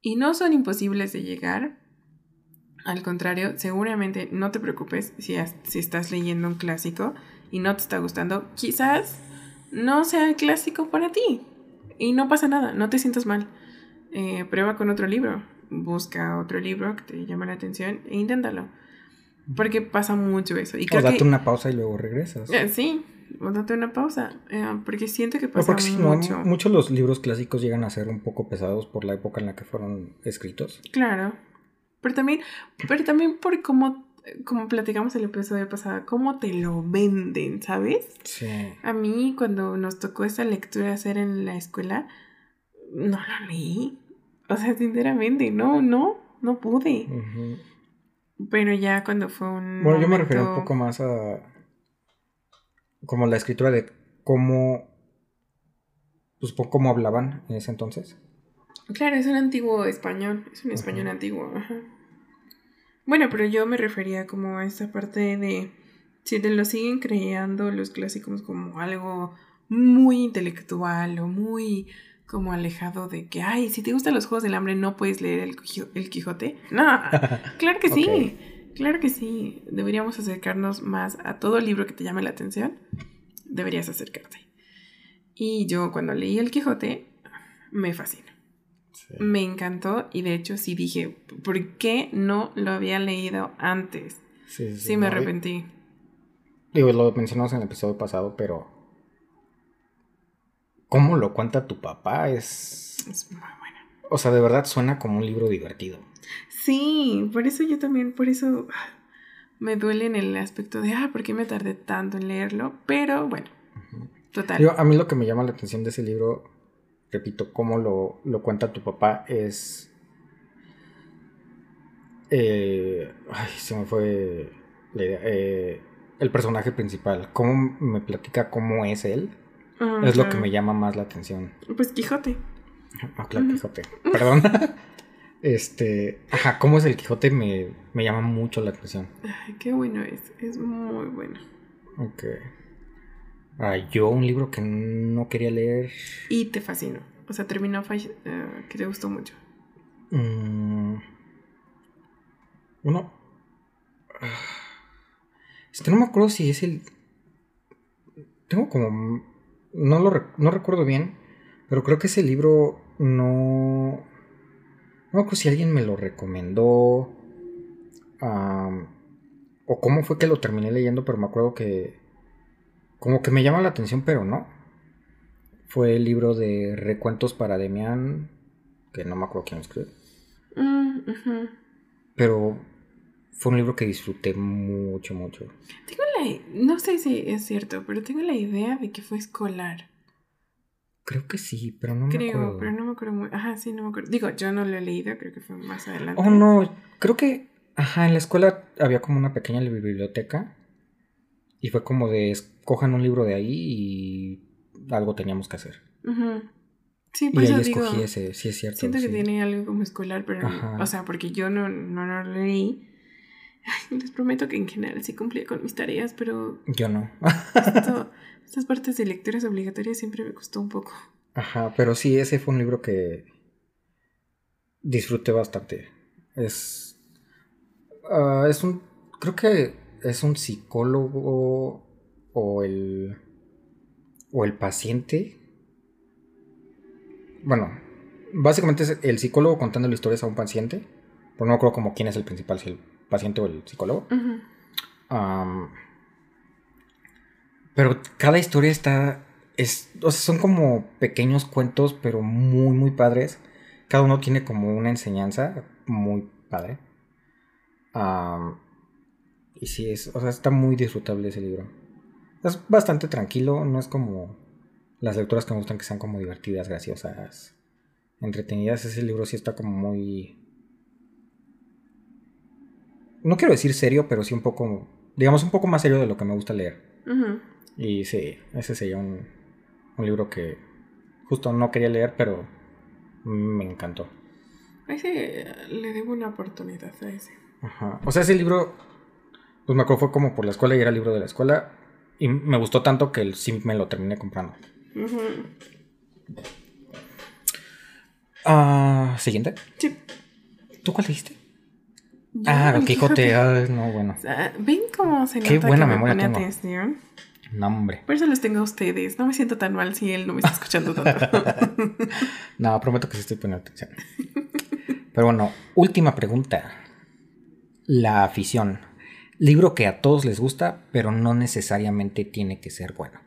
Y no son imposibles de llegar. Al contrario, seguramente no te preocupes si, si estás leyendo un clásico y no te está gustando. Quizás no sea el clásico para ti. Y no pasa nada, no te sientas mal. Eh, prueba con otro libro. Busca otro libro que te llame la atención e inténtalo. Porque pasa mucho eso. Y o date una pausa y luego regresas. Eh, sí, o date una pausa. Eh, porque siento que pasa mucho. muchos los libros clásicos llegan a ser un poco pesados por la época en la que fueron escritos. Claro. Pero también, pero también por cómo, como platicamos el episodio pasado, cómo te lo venden, ¿sabes? Sí. A mí, cuando nos tocó esa lectura hacer en la escuela, no la leí. O sea, sinceramente, no, no, no pude. Pero ya cuando fue un. Bueno, yo me refiero un poco más a. Como la escritura de cómo. Pues cómo hablaban en ese entonces. Claro, es un antiguo español. Es un español antiguo. Bueno, pero yo me refería como a esa parte de. Si te lo siguen creando los clásicos como algo muy intelectual o muy como alejado de que, ay, si te gustan los Juegos del Hambre no puedes leer el, el Quijote. No, claro que sí, claro que sí. Deberíamos acercarnos más a todo libro que te llame la atención. Deberías acercarte. Y yo cuando leí el Quijote, me fascinó. Me encantó y de hecho sí dije, ¿por qué no lo había leído antes? Sí, sí, sí me arrepentí. Digo, lo mencionamos en el episodio pasado, pero cómo lo cuenta tu papá es... Es muy buena. O sea, de verdad suena como un libro divertido. Sí, por eso yo también, por eso ah, me duele en el aspecto de, ah, ¿por qué me tardé tanto en leerlo? Pero bueno, total. a mí lo que me llama la atención de ese libro, repito, cómo lo, lo cuenta tu papá es... Eh, ay, se me fue la idea. Eh, el personaje principal, cómo me platica cómo es él es lo que me llama más la atención. Pues Quijote. Ah, claro, Quijote. Perdón. este. Ajá, ¿cómo es el Quijote? Me, llama mucho la atención. Ay, qué bueno es. Es muy bueno. Ok. Ah, yo un libro que no quería leer. Y te fascinó. O sea, terminó uh, que te gustó mucho. Mm. Uno. Que no me acuerdo si es el. Tengo como no lo no recuerdo bien, pero creo que ese libro no... No creo si alguien me lo recomendó. o cómo fue que lo terminé leyendo, pero me acuerdo que... Como que me llama la atención, pero no. Fue el libro de Recuentos para Demian, que no me acuerdo quién escribió. Mm, pero fue un libro que disfruté mucho, mucho. Tengo la, no sé si es cierto, pero tengo la idea de que fue escolar. Creo que sí, pero no me acuerdo. Creo, pero no me acuerdo muy. Ajá, sí, no me acuerdo. Digo, yo no lo he leído, creo que fue más adelante. Oh, no, creo que. Ajá, en la escuela había como una pequeña biblioteca. Y fue como de escojan un libro de ahí y algo teníamos que hacer. Sí, pues y ahí escogí ese, sí es cierto. Siento que tiene algo como escolar, pero. O sea, porque yo no, no lo leí. les prometo que en general sí cumplía con mis tareas, pero. Yo no. Estas partes de lecturas obligatorias siempre me costó un poco. Ajá, pero sí, ese fue un libro que disfruté bastante. Es. Ah, es un. Creo que es un psicólogo o el. o el paciente. Bueno, básicamente es el psicólogo contando historias a un paciente. Pero no creo como quién es el principal, si el paciente o el psicólogo. Pero cada historia está. Es, o sea, son como pequeños cuentos, pero muy, muy padres. Cada uno tiene como una enseñanza muy padre. Y sí, es, o sea, está muy disfrutable ese libro. Es bastante tranquilo, no es como las lecturas que me gustan que sean como divertidas, graciosas, entretenidas. Ese libro sí está como muy... No quiero decir serio, pero sí un poco, digamos, un poco más serio de lo que me gusta leer. Y sí, ese sería un, un libro que justo no quería leer, pero me encantó. A ese le debo una oportunidad a ese. Ajá. O sea, ese libro, pues me acuerdo fue como por la escuela y era el libro de la escuela. Y me gustó tanto que el sí me lo terminé comprando. Ah, Siguiente. Sí. ¿Tú cuál dijiste? ah, el Quijote. no, bueno. ¿Ven cómo se nota Qué buena que memoria me pone atención? No, hombre. Por eso les tengo a ustedes. No me siento tan mal si él no me está escuchando tanto. no, prometo que sí estoy poniendo atención. Pero bueno, última pregunta. La afición. Libro que a todos les gusta, pero no necesariamente tiene que ser bueno.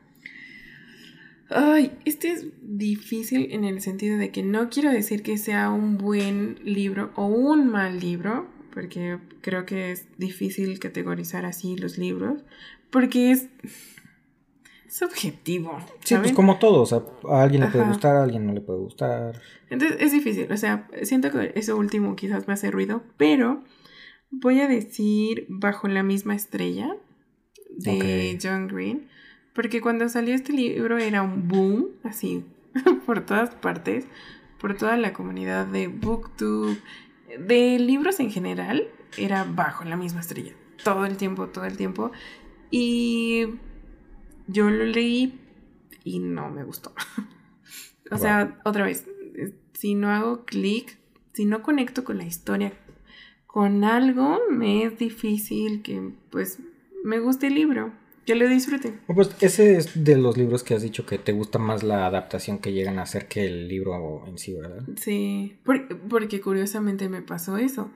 Ay, este es difícil en el sentido de que no quiero decir que sea un buen libro o un mal libro, porque creo que es difícil categorizar así los libros, porque es subjetivo. Sí, pues como todo, o sea, a alguien le puede gustar, a alguien no le puede gustar. Entonces es difícil, o sea, siento que eso último quizás me hace ruido, pero voy a decir Bajo la misma estrella de John Green, porque cuando salió este libro era un boom, así, por todas partes, por toda la comunidad de booktube, de libros en general, era Bajo la misma estrella, todo el tiempo, todo el tiempo. Y yo lo leí y no me gustó. o sea, otra vez, si no hago clic, si no conecto con la historia, con algo, me es difícil que pues me guste el libro, que lo disfrute. Pues ese es de los libros que has dicho que te gusta más la adaptación que llegan a hacer que el libro en sí, ¿verdad? Sí, porque, curiosamente me pasó eso.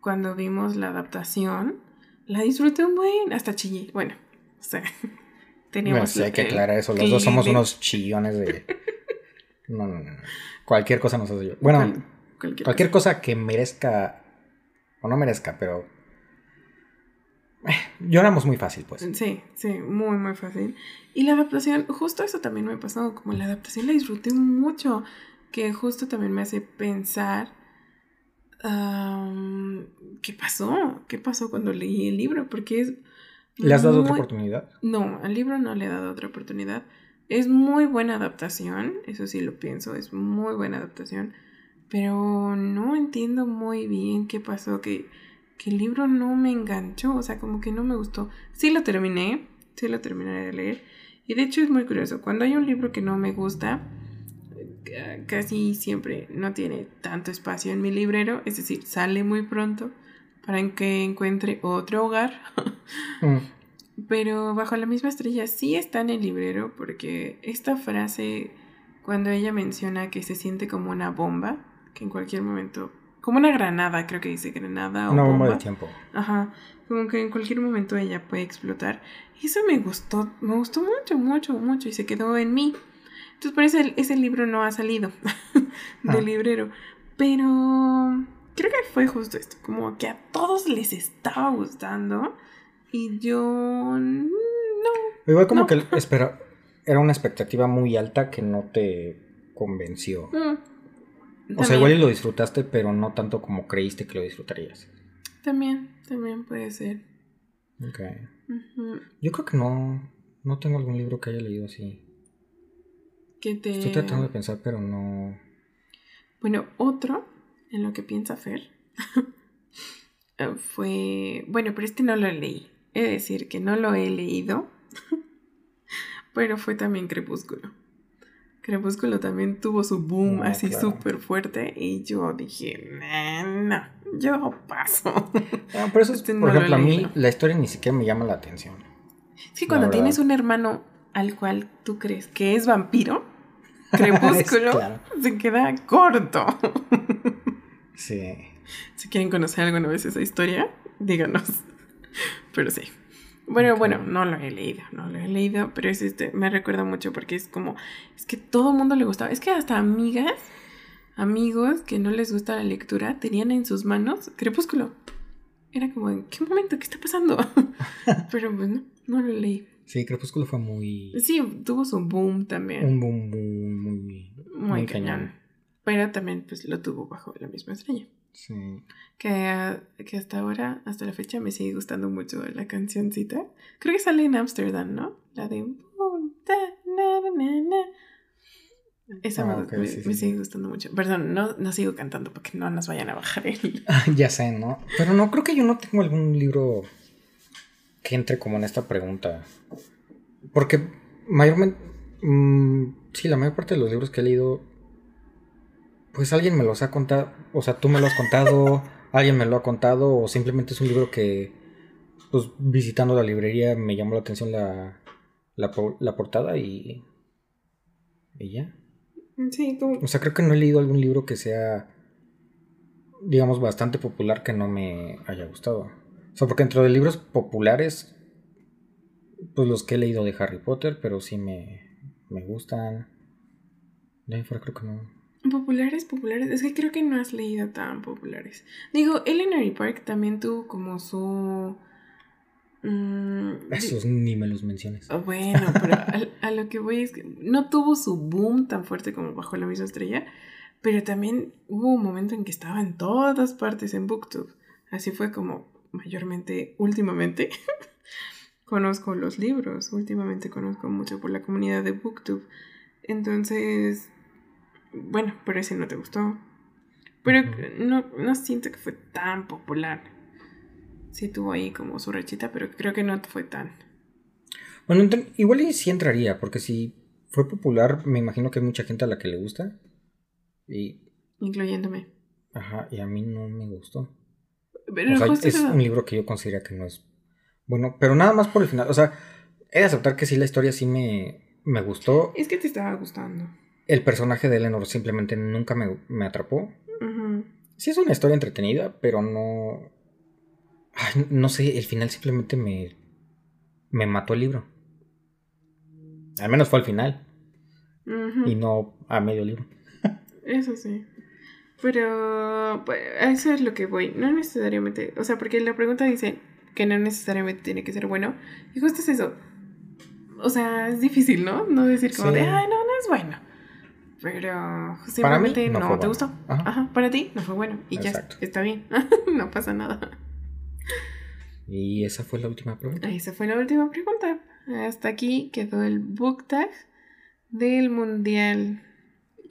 Cuando vimos la adaptación, la disfruté un buen, hasta chillé. Bueno, o sea, Teníamos sí, hay que aclarar eso. Los dos somos unos chillones de. No, no, no. Cualquier cosa nos hace yo. Bueno, cualquier, cosa. que merezca. O no merezca, pero. Eh, lloramos muy fácil, pues. Sí, sí, muy, muy fácil. Y la adaptación, justo eso también me ha pasado. Como la adaptación la disfruté mucho. Que justo también me hace pensar. ¿Qué pasó? ¿Qué pasó cuando leí el libro? Porque es ¿Le has dado otra oportunidad? No, al libro no le he dado otra oportunidad. Es muy buena adaptación, eso sí lo pienso, es muy buena adaptación, pero no entiendo muy bien qué pasó, que, que el libro no me enganchó, o sea, como que no me gustó. Sí lo terminé, sí lo terminé de leer, y de hecho es muy curioso, cuando hay un libro que no me gusta, casi siempre no tiene tanto espacio en mi librero, es decir, sale muy pronto para que encuentre otro hogar. Mm. Pero bajo la misma estrella sí está en el librero porque esta frase, cuando ella menciona que se siente como una bomba, que en cualquier momento, como una granada, creo que dice granada o una bomba, de tiempo. Ajá, como que en cualquier momento ella puede explotar. Eso me gustó, me gustó mucho, mucho, mucho y se quedó en mí. Entonces por eso ese libro no ha salido del ah. librero. Pero creo que fue justo esto, como que a todos les estaba gustando y yo no. Igual como que espera, era una expectativa muy alta que no te convenció. Mm, o sea, igual y lo disfrutaste, pero no tanto como creíste que lo disfrutarías. También, también puede ser. Ok. Yo creo que no, no tengo algún libro que haya leído así. Que te... Estoy tratando de pensar, pero no. Bueno, otro en lo que piensa Fer fue. Bueno, pero este no lo leí. De decir que no lo he leído. pero fue también Crepúsculo. Crepúsculo también tuvo su boom así súper fuerte y yo dije, no, yo paso. Ah, por eso, este por ejemplo, a mí la historia ni siquiera me llama la atención. Sí, cuando tienes un hermano al cual tú crees que es vampiro, Crepúsculo se queda corto. sí. Si quieren conocer alguna vez esa historia, díganos. Pero sí. Bueno, bueno, no lo he leído, no lo he leído, pero es este, me recuerda mucho porque es como, es que todo el mundo le gustaba, es que hasta amigas, amigos que no les gusta la lectura, tenían en sus manos Crepúsculo. Era como, ¿en qué momento? ¿Qué está pasando? pero pues no, no lo leí. Sí, Crepúsculo fue muy... Sí, tuvo su boom también. Un boom muy, muy, muy, cañón. Pero también pues lo tuvo bajo la misma estrella. Sí. Que, que hasta ahora, hasta la fecha, me sigue gustando mucho la cancioncita. Creo que sale en Amsterdam, ¿no? La de... Esa ah, me, sigue gustando mucho. Perdón, no, no sigo cantando porque no nos vayan a bajar el... ya sé, ¿no? Pero no, creo que yo no tengo algún libro que entre como en esta pregunta. Porque mayormente, mm, sí, la mayor parte de los libros que he leído, pues alguien me los ha contado, o sea, tú me lo has contado, alguien me lo ha contado, o simplemente es un libro que, pues visitando la librería me llamó la atención la, la, portada y, y ya. Sí, tú. O sea, creo que no he leído algún libro que sea, digamos, bastante popular que no me haya gustado. O sea, porque dentro de libros populares, pues los que he leído de Harry Potter, pero sí me, me gustan. De ahí fuera creo que no. Populares, populares. Es que creo que no has leído tan populares. Digo, Eleanor Park también tuvo como su. Mm, Esos ni me los menciones. Oh, bueno, pero a, lo que voy es que no tuvo su boom tan fuerte como bajo la misma estrella, pero también hubo un momento en que estaba en todas partes en Booktube. Así fue como mayormente últimamente conozco los libros, últimamente conozco mucho por la comunidad de Booktube. Entonces, bueno, pero ese no te gustó. Pero no, no siento que fue tan popular. Sí tuvo ahí como su rechita, pero creo que no fue tan. Bueno, igual y sí entraría, porque si fue popular, me imagino que hay mucha gente a la que le gusta. Y... Incluyéndome. Ajá, y a mí no me gustó es un libro que yo considero que no es bueno, pero nada más por el final. O sea, he de aceptar que sí, la historia sí me, me gustó. Es que te estaba gustando. El personaje de Eleanor simplemente nunca me, atrapó. Sí es una historia entretenida, pero no... no sé, el final simplemente me... Me mató el libro. Al menos fue al final. Y no a medio libro. Eso sí. Pero pues, eso es lo que voy. No necesariamente, o sea, porque la pregunta dice que no necesariamente tiene que ser bueno. Y justo es eso. O sea, es difícil, ¿no? No decir como de, ay, no, no es bueno. Pero simplemente no, te gustó. Ajá. Para ti no fue bueno. Y ya está bien. no pasa nada. Y esa fue la última pregunta. Esa fue la última pregunta. Hasta aquí quedó el book tag del mundial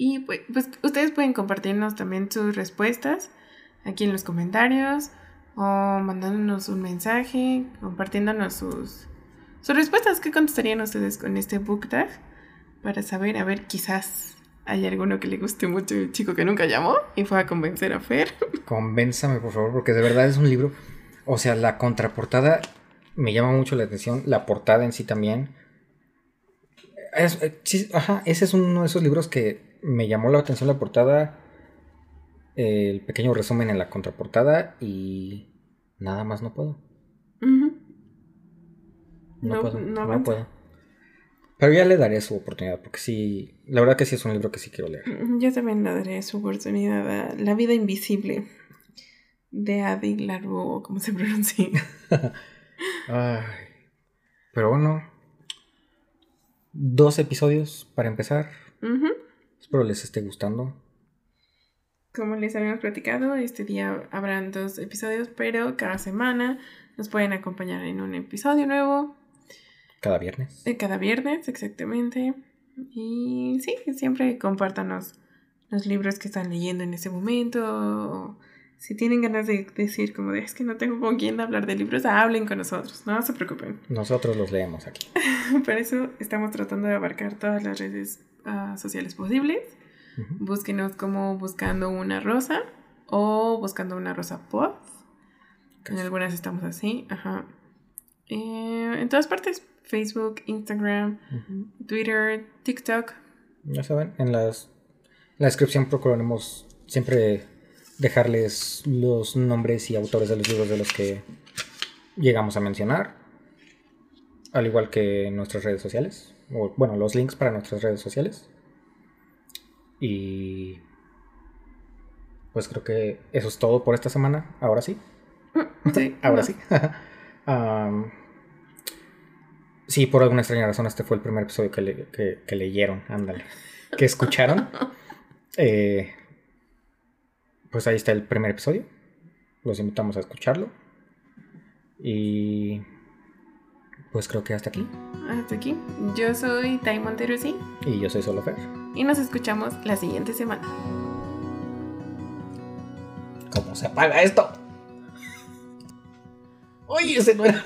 y pues, pues, ustedes pueden compartirnos también sus respuestas aquí en los comentarios o mandándonos un mensaje, compartiéndonos sus, sus respuestas. ¿Qué contestarían ustedes con este book tag? Para saber, a ver, quizás hay alguno que le guste mucho el chico que nunca llamó y fue a convencer a Fer. Convénzame, por favor, porque de verdad es un libro. O sea, la contraportada me llama mucho la atención, la portada en sí también. Eh, ajá, ese es uno de esos libros que me llamó la atención la portada, el pequeño resumen en la contraportada y nada más no puedo. no, puedo, no, puedo. Pero ya le daré su oportunidad, porque sí, la verdad que sí es un libro que sí quiero leer. Yo también le daré su oportunidad a La vida invisible. de Adiglaru o como se pronuncia. Ay, pero bueno, dos episodios para empezar. Espero les esté gustando. Como les habíamos platicado, este día habrán dos episodios, pero cada semana nos pueden acompañar en un episodio nuevo. Cada viernes. Eh, cada viernes, exactamente. Y sí, siempre compártanos los libros que están leyendo en ese momento. si tienen ganas de decir como de es que no tengo con quién hablar de libros, hablen con nosotros, no se preocupen. Nosotros los leemos aquí. Por eso estamos tratando de abarcar todas las redes ah, sociales posibles. Búsquenos como buscando una rosa o buscando una rosa pop. En algunas estamos así, ajá. Eh, en todas partes, Facebook, Instagram, Twitter, TikTok. Ya saben, en las, la descripción procuraremos siempre dejarles los nombres y autores de los libros de los que llegamos a mencionar, al igual que nuestras redes sociales, o bueno, los links para nuestras redes sociales. Y pues creo que eso es todo por esta semana. Ahora sí. Sí. Ahora sí. sí, por alguna extraña razón, este fue el primer episodio que, leyeron. Ándale. Que escucharon. Eh, pues ahí está el primer episodio. Los invitamos a escucharlo. Y pues creo que hasta aquí. Hasta aquí. Yo soy Tai Montero, sí. Y yo soy Solo Fer. Y nos escuchamos la siguiente semana. ¿Cómo se apaga esto? Oye, ese no era.